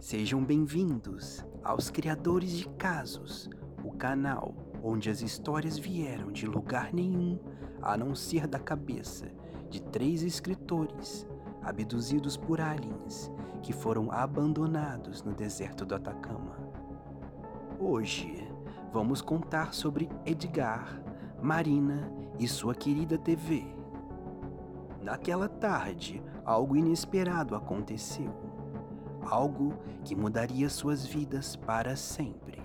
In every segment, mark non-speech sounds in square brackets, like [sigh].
Sejam bem-vindos aos Criadores de Casos, o canal onde as histórias vieram de lugar nenhum a não ser da cabeça de três escritores abduzidos por aliens que foram abandonados no deserto do Atacama. Hoje vamos contar sobre Edgar, Marina e sua querida TV. Naquela tarde, algo inesperado aconteceu algo que mudaria suas vidas para sempre.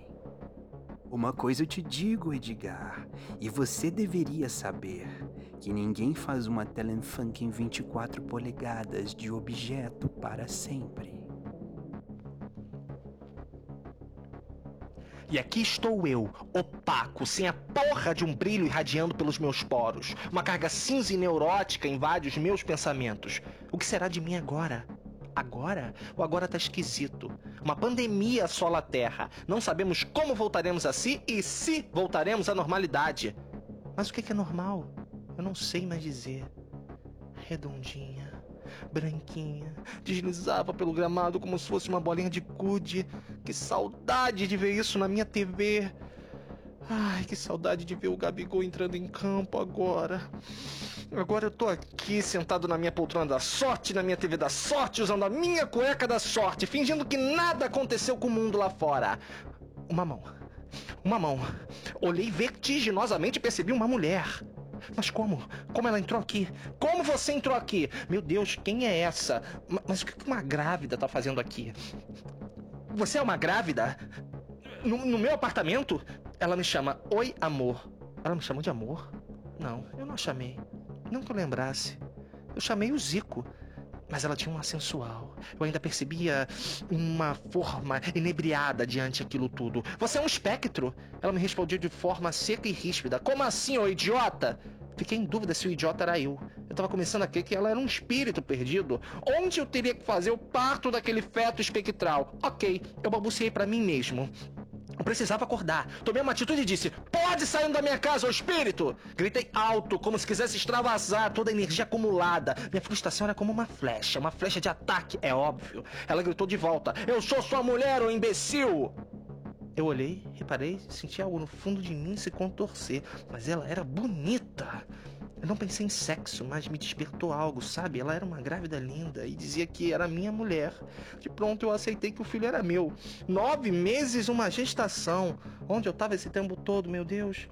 Uma coisa eu te digo, Edgar, e você deveria saber: que ninguém faz uma Telenfunk em 24 polegadas de objeto para sempre. E aqui estou eu, opaco, sem a porra de um brilho irradiando pelos meus poros. Uma carga cinza e neurótica invade os meus pensamentos. O que será de mim agora? Agora, o agora tá esquisito. Uma pandemia assola a Terra. Não sabemos como voltaremos a si e se voltaremos à normalidade. Mas o que é normal? Eu não sei mais dizer. Redondinha, branquinha, deslizava pelo gramado como se fosse uma bolinha de gude. Que saudade de ver isso na minha TV. Ai, que saudade de ver o Gabigol entrando em campo agora. Agora eu tô aqui sentado na minha poltrona da sorte, na minha TV da sorte, usando a minha cueca da sorte, fingindo que nada aconteceu com o mundo lá fora. Uma mão. Uma mão. Olhei vertiginosamente e percebi uma mulher. Mas como? Como ela entrou aqui? Como você entrou aqui? Meu Deus, quem é essa? Mas o que uma grávida tá fazendo aqui? Você é uma grávida? No, no meu apartamento? Ela me chama Oi Amor. Ela me chamou de amor? Não, eu não chamei. Não que eu lembrasse. Eu chamei o Zico. Mas ela tinha um sensual. Eu ainda percebia uma forma inebriada diante aquilo tudo. Você é um espectro. Ela me respondeu de forma seca e ríspida. Como assim, ô idiota? Fiquei em dúvida se o idiota era eu. Eu tava começando a crer que ela era um espírito perdido. Onde eu teria que fazer o parto daquele feto espectral? Ok, eu balbuciei para mim mesmo. Eu precisava acordar. Tomei uma atitude e disse: Pode sair da minha casa, ô espírito! Gritei alto, como se quisesse extravasar toda a energia acumulada. Minha frustração era como uma flecha, uma flecha de ataque, é óbvio. Ela gritou de volta: Eu sou sua mulher, ô imbecil! Eu olhei, reparei, senti algo no fundo de mim se contorcer, mas ela era bonita. Eu não pensei em sexo, mas me despertou algo, sabe? Ela era uma grávida linda e dizia que era minha mulher. De pronto eu aceitei que o filho era meu. Nove meses, uma gestação. Onde eu estava esse tempo todo, meu Deus?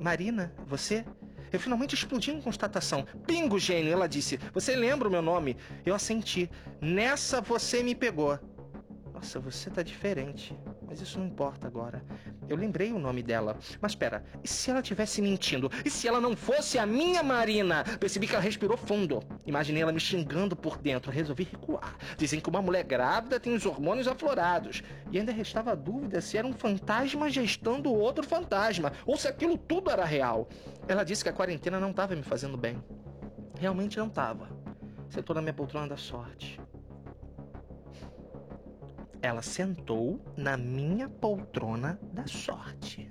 Marina, você? Eu finalmente explodi em constatação. Pingo, gênio, ela disse. Você lembra o meu nome? Eu assenti. Nessa você me pegou. Nossa, você tá diferente. Mas isso não importa agora. Eu lembrei o nome dela. Mas espera, e se ela tivesse mentindo? E se ela não fosse a minha Marina? Percebi que ela respirou fundo. Imaginei ela me xingando por dentro. Resolvi recuar. Dizem que uma mulher grávida tem os hormônios aflorados. E ainda restava a dúvida se era um fantasma gestando outro fantasma. Ou se aquilo tudo era real. Ela disse que a quarentena não estava me fazendo bem. Realmente não estava. Sentou na minha poltrona da sorte. Ela sentou na minha poltrona da sorte.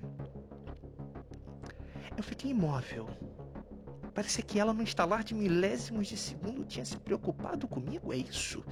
Eu fiquei imóvel. Parecia que ela, no instalar de milésimos de segundo, tinha se preocupado comigo. É isso.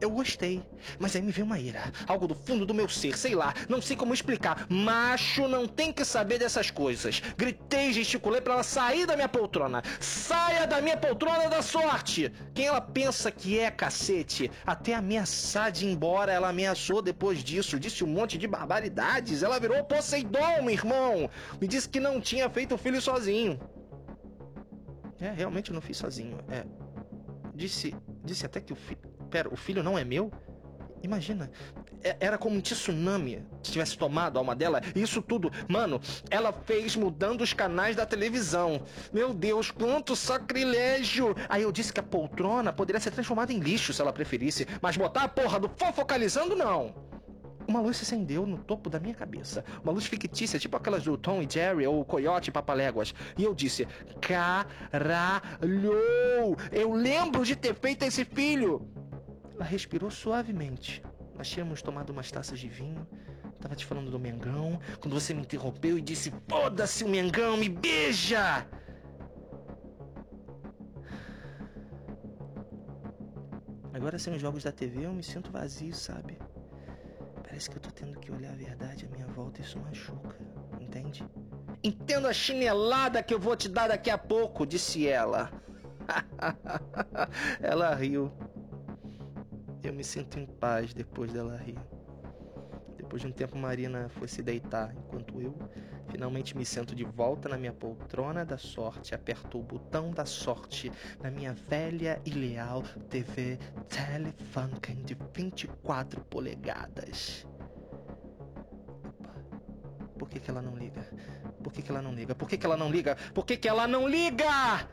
Eu gostei, mas aí me veio uma ira, algo do fundo do meu ser, sei lá, não sei como explicar. Macho não tem que saber dessas coisas. Gritei, gesticulei para ela sair da minha poltrona. Saia da minha poltrona da sorte! Quem ela pensa que é, cacete? Até ameaçar de ir embora, ela ameaçou depois disso, disse um monte de barbaridades. Ela virou Poseidon, meu irmão. Me disse que não tinha feito o filho sozinho. É, realmente eu não fiz sozinho. É. Disse, disse até que o filho pera, o filho não é meu? Imagina, é, era como um tsunami se tivesse tomado a alma dela. Isso tudo, mano, ela fez mudando os canais da televisão. Meu Deus, quanto sacrilégio! Aí eu disse que a poltrona poderia ser transformada em lixo se ela preferisse, mas botar a porra do fofocalizando não. Uma luz se acendeu no topo da minha cabeça. Uma luz fictícia, tipo aquelas do Tom e Jerry ou Coyote e Papaléguas. E eu disse: Caralho! Eu lembro de ter feito esse filho! Ela respirou suavemente. Nós tínhamos tomado umas taças de vinho. Tava te falando do Mengão. Quando você me interrompeu e disse: Foda-se o Mengão, me beija! Agora sem os jogos da TV eu me sinto vazio, sabe? Parece que eu tô tendo que olhar a verdade à minha volta e isso machuca, entende? Entendo a chinelada que eu vou te dar daqui a pouco, disse ela. [laughs] ela riu. Eu me sinto em paz depois dela rir. Depois de um tempo, Marina foi se deitar, enquanto eu finalmente me sento de volta na minha poltrona da sorte, aperto o botão da sorte na minha velha e leal TV Telefunken de 24 polegadas. Opa, por que, que ela não liga? Por que, que ela não liga? Por que, que ela não liga? Por que, que ela não liga?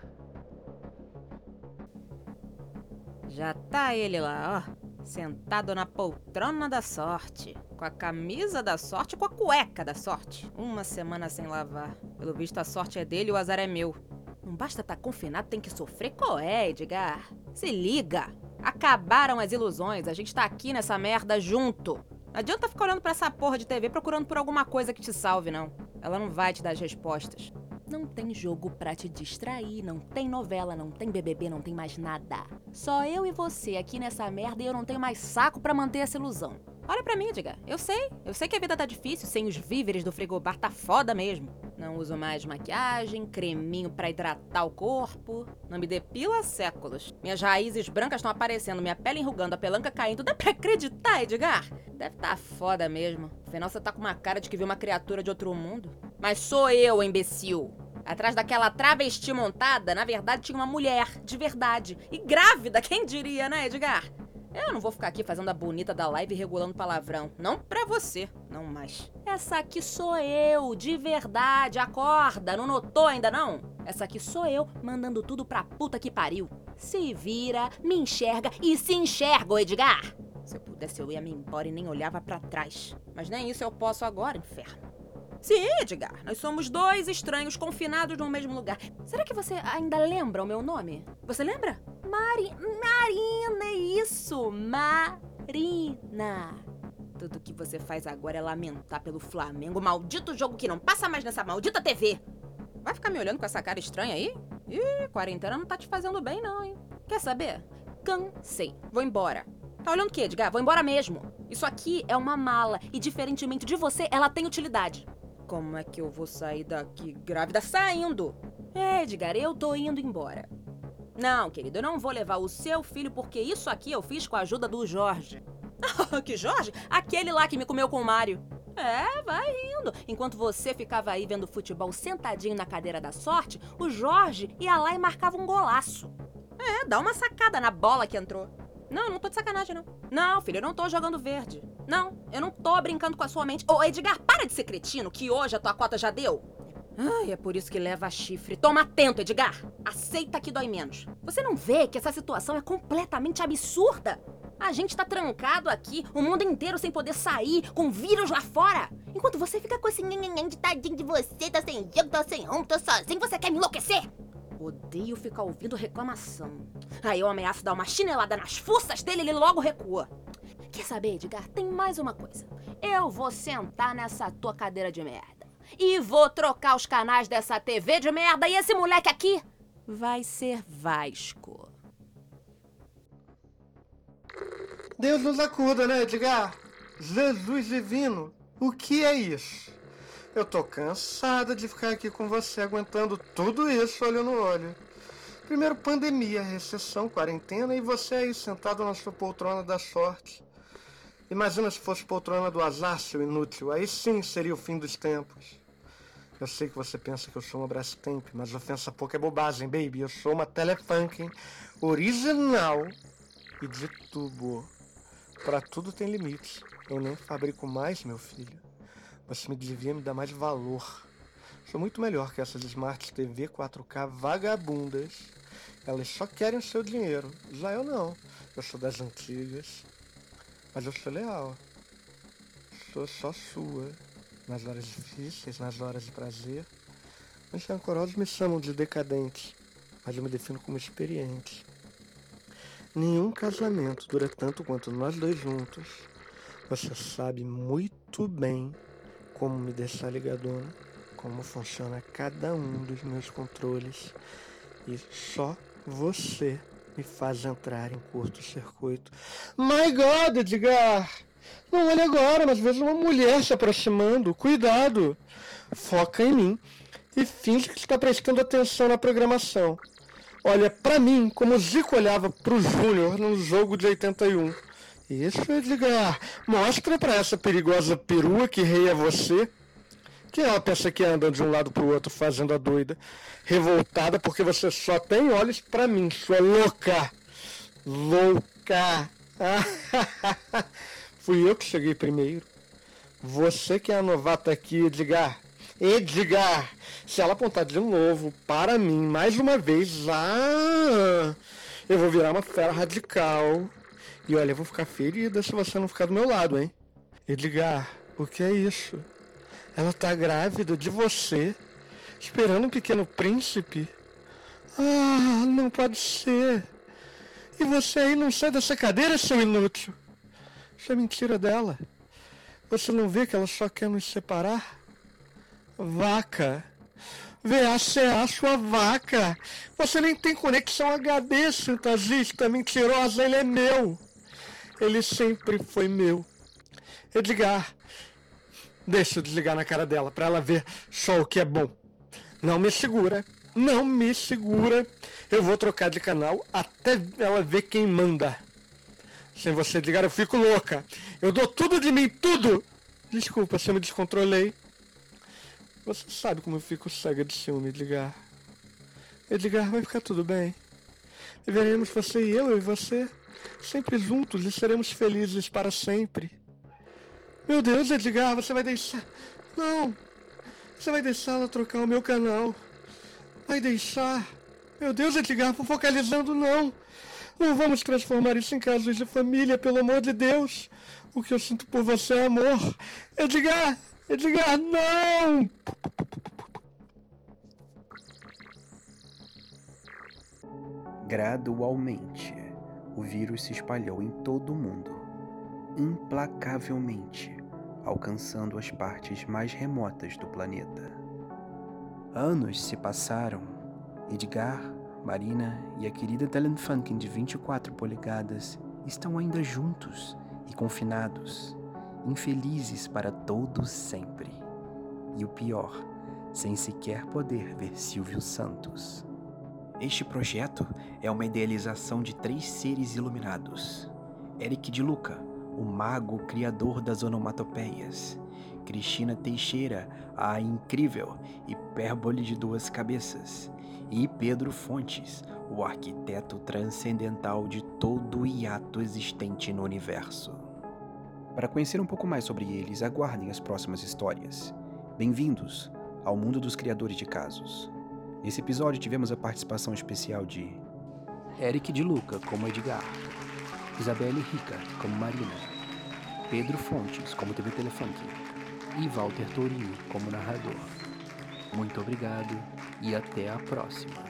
Já tá ele lá, ó, sentado na poltrona da sorte com a camisa da sorte e com a cueca da sorte. Uma semana sem lavar. Pelo visto, a sorte é dele e o azar é meu. Não basta estar tá confinado, tem que sofrer coé, Edgar. Se liga! Acabaram as ilusões, a gente tá aqui nessa merda junto. Não adianta ficar olhando para essa porra de TV procurando por alguma coisa que te salve, não. Ela não vai te dar as respostas. Não tem jogo pra te distrair, não tem novela, não tem BBB, não tem mais nada. Só eu e você aqui nessa merda e eu não tenho mais saco para manter essa ilusão. Olha pra mim, diga. Eu sei. Eu sei que a vida tá difícil, sem os víveres do frigobar tá foda mesmo. Não uso mais maquiagem, creminho para hidratar o corpo. Não me depilo há séculos. Minhas raízes brancas estão aparecendo, minha pele enrugando, a pelanca caindo. Dá pra acreditar, Edgar? Deve tá foda mesmo. Afinal, você tá com uma cara de que viu uma criatura de outro mundo. Mas sou eu, imbecil. Atrás daquela travesti montada, na verdade, tinha uma mulher, de verdade. E grávida, quem diria, né, Edgar? Eu não vou ficar aqui fazendo a bonita da live regulando palavrão. Não pra você, não mais. Essa aqui sou eu, de verdade. Acorda, não notou ainda não? Essa aqui sou eu, mandando tudo pra puta que pariu. Se vira, me enxerga e se enxerga, Edgar. Se eu pudesse, eu ia me embora e nem olhava para trás. Mas nem isso eu posso agora, inferno. Sim, Edgar, nós somos dois estranhos confinados no mesmo lugar. Será que você ainda lembra o meu nome? Você lembra? Mari... Marina, é isso! Marina! Tudo que você faz agora é lamentar pelo Flamengo, maldito jogo que não passa mais nessa maldita TV! Vai ficar me olhando com essa cara estranha aí? Ih, quarentena não tá te fazendo bem não, hein? Quer saber? Cansei. Vou embora. Tá olhando o quê, Edgar? Vou embora mesmo. Isso aqui é uma mala e, diferentemente de você, ela tem utilidade. Como é que eu vou sair daqui grávida? Saindo! É, Edgar, eu tô indo embora. Não, querido, eu não vou levar o seu filho porque isso aqui eu fiz com a ajuda do Jorge. [laughs] que Jorge? Aquele lá que me comeu com o Mário. É, vai rindo. Enquanto você ficava aí vendo futebol sentadinho na cadeira da sorte, o Jorge ia lá e marcava um golaço. É, dá uma sacada na bola que entrou. Não, não tô de sacanagem, não. Não, filho, eu não tô jogando verde. Não, eu não tô brincando com a sua mente. Ô, Edgar, para de ser cretino, que hoje a tua cota já deu. Ai, é por isso que leva chifre. Toma atento, Edgar. Aceita que dói menos. Você não vê que essa situação é completamente absurda? A gente tá trancado aqui, o mundo inteiro sem poder sair, com vírus lá fora. Enquanto você fica com esse nhenhenhen de tadinho de você, tá sem jogo, tá sem rumo, tá sozinho, você quer me enlouquecer? Odeio ficar ouvindo reclamação. Aí eu ameaço dar uma chinelada nas fuças dele e ele logo recua. Quer saber, Edgar? Tem mais uma coisa. Eu vou sentar nessa tua cadeira de merda e vou trocar os canais dessa TV de merda. E esse moleque aqui vai ser Vasco. Deus nos acuda, né, Edgar? Jesus divino, o que é isso? Eu tô cansada de ficar aqui com você aguentando tudo isso olho no olho. Primeiro pandemia, recessão, quarentena e você aí sentado na sua poltrona da sorte. Imagina se fosse poltrona do azar, seu inútil. Aí sim seria o fim dos tempos. Eu sei que você pensa que eu sou uma Brastemp, mas ofensa pouca é bobagem, baby. Eu sou uma Telefunken original e de tubo. Para tudo tem limite. Eu nem fabrico mais, meu filho. Você me devia me dar mais valor. Sou muito melhor que essas Smart TV 4K vagabundas. Elas só querem o seu dinheiro. Já eu não. Eu sou das antigas. Mas eu sou leal. Sou só sua. Nas horas difíceis, nas horas de prazer. Os rancorosos me chamam de decadente, mas eu me defino como experiente. Nenhum casamento dura tanto quanto nós dois juntos. Você sabe muito bem como me deixar ligadona, como funciona cada um dos meus controles. E só você me faz entrar em curto-circuito. My God, Edgar! Não olhe agora, mas vejo uma mulher se aproximando. Cuidado! Foca em mim e finge que está prestando atenção na programação. Olha para mim como o Zico olhava para o Júnior no jogo de 81. Isso, Edgar. Mostra para essa perigosa perua que rei é você. Que ela pensa que anda de um lado para o outro fazendo a doida. Revoltada porque você só tem olhos para mim, sua louca. Louca. [laughs] Fui eu que cheguei primeiro. Você que é a novata aqui, Edgar. Edgar, se ela apontar de novo para mim mais uma vez, ah, eu vou virar uma fera radical. E olha, eu vou ficar ferida se você não ficar do meu lado, hein? Edgar, o que é isso? Ela tá grávida de você, esperando um pequeno príncipe? Ah, não pode ser. E você aí não sai dessa cadeira, seu inútil? Isso é mentira dela. Você não vê que ela só quer nos separar? Vaca. VACA, sua vaca. Você nem tem conexão HD, santagista mentirosa. Ele é meu. Ele sempre foi meu. Edgar, deixa eu desligar na cara dela para ela ver só o que é bom. Não me segura, não me segura. Eu vou trocar de canal até ela ver quem manda. Sem você ligar, eu fico louca. Eu dou tudo de mim, tudo. Desculpa se eu me descontrolei. Você sabe como eu fico cega de ciúme, Edgar. Edgar, vai ficar tudo bem. Veremos você e eu e você sempre juntos e seremos felizes para sempre. Meu Deus, Edgar, você vai deixar. Não! Você vai deixá-la trocar o meu canal. Vai deixar. Meu Deus, Edgar, focalizando, não. Não vamos transformar isso em casos de família, pelo amor de Deus. O que eu sinto por você é amor. Edgar! Edgar, não! Gradualmente, o vírus se espalhou em todo o mundo, implacavelmente, alcançando as partes mais remotas do planeta. Anos se passaram. Edgar, Marina e a querida Dylan Funkin de 24 polegadas estão ainda juntos e confinados, infelizes para todos sempre. E o pior, sem sequer poder ver Silvio Santos. Este projeto é uma idealização de três seres iluminados: Eric de Luca, o mago criador das onomatopeias, Cristina Teixeira, a incrível hipérbole de duas cabeças, e Pedro Fontes, o arquiteto transcendental de todo o hiato existente no universo. Para conhecer um pouco mais sobre eles, aguardem as próximas histórias. Bem-vindos ao mundo dos criadores de casos. Nesse episódio tivemos a participação especial de Eric de Luca como Edgar, Isabelle Rica como Marina, Pedro Fontes como TV Telefunk e Walter Tourinho como narrador. Muito obrigado e até a próxima.